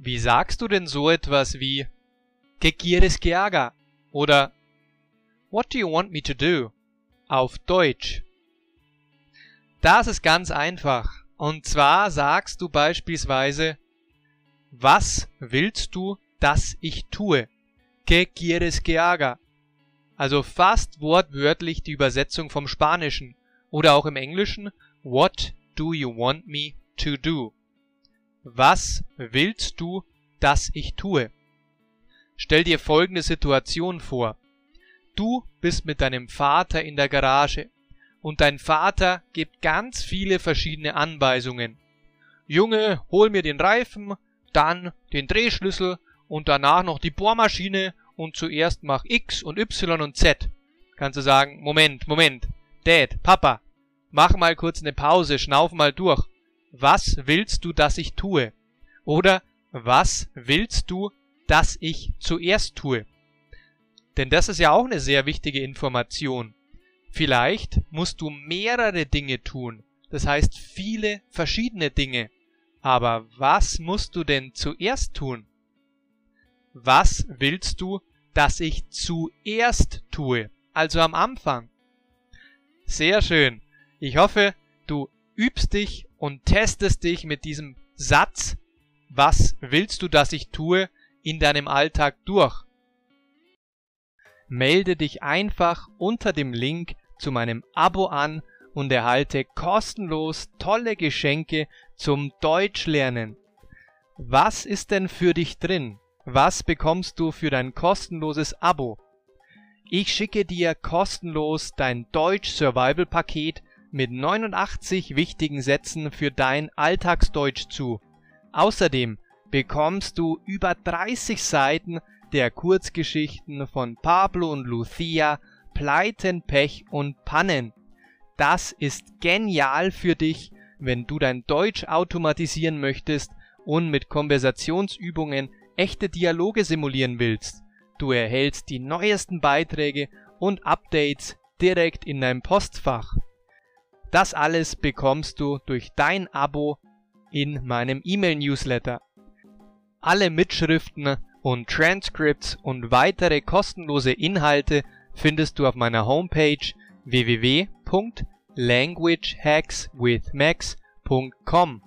Wie sagst du denn so etwas wie ¿Qué quieres que haga? Oder What do you want me to do? Auf Deutsch. Das ist ganz einfach. Und zwar sagst du beispielsweise Was willst du, dass ich tue? ¿Qué quieres que haga? Also fast wortwörtlich die Übersetzung vom Spanischen oder auch im Englischen What do you want me to do? Was willst du, dass ich tue? Stell dir folgende Situation vor. Du bist mit deinem Vater in der Garage und dein Vater gibt ganz viele verschiedene Anweisungen. Junge, hol mir den Reifen, dann den Drehschlüssel und danach noch die Bohrmaschine und zuerst mach X und Y und Z. Kannst du sagen, Moment, Moment, Dad, Papa, mach mal kurz eine Pause, schnauf mal durch. Was willst du, dass ich tue? Oder was willst du, dass ich zuerst tue? Denn das ist ja auch eine sehr wichtige Information. Vielleicht musst du mehrere Dinge tun, das heißt viele verschiedene Dinge. Aber was musst du denn zuerst tun? Was willst du, dass ich zuerst tue? Also am Anfang. Sehr schön. Ich hoffe, übst dich und testest dich mit diesem Satz, was willst du, dass ich tue, in deinem Alltag durch. Melde dich einfach unter dem Link zu meinem Abo an und erhalte kostenlos tolle Geschenke zum Deutschlernen. Was ist denn für dich drin? Was bekommst du für dein kostenloses Abo? Ich schicke dir kostenlos dein Deutsch Survival Paket mit 89 wichtigen Sätzen für dein Alltagsdeutsch zu. Außerdem bekommst du über 30 Seiten der Kurzgeschichten von Pablo und Lucia, Pleiten, Pech und Pannen. Das ist genial für dich, wenn du dein Deutsch automatisieren möchtest und mit Konversationsübungen echte Dialoge simulieren willst. Du erhältst die neuesten Beiträge und Updates direkt in deinem Postfach. Das alles bekommst du durch dein Abo in meinem E-Mail-Newsletter. Alle Mitschriften und Transcripts und weitere kostenlose Inhalte findest du auf meiner Homepage www.languagehackswithmax.com.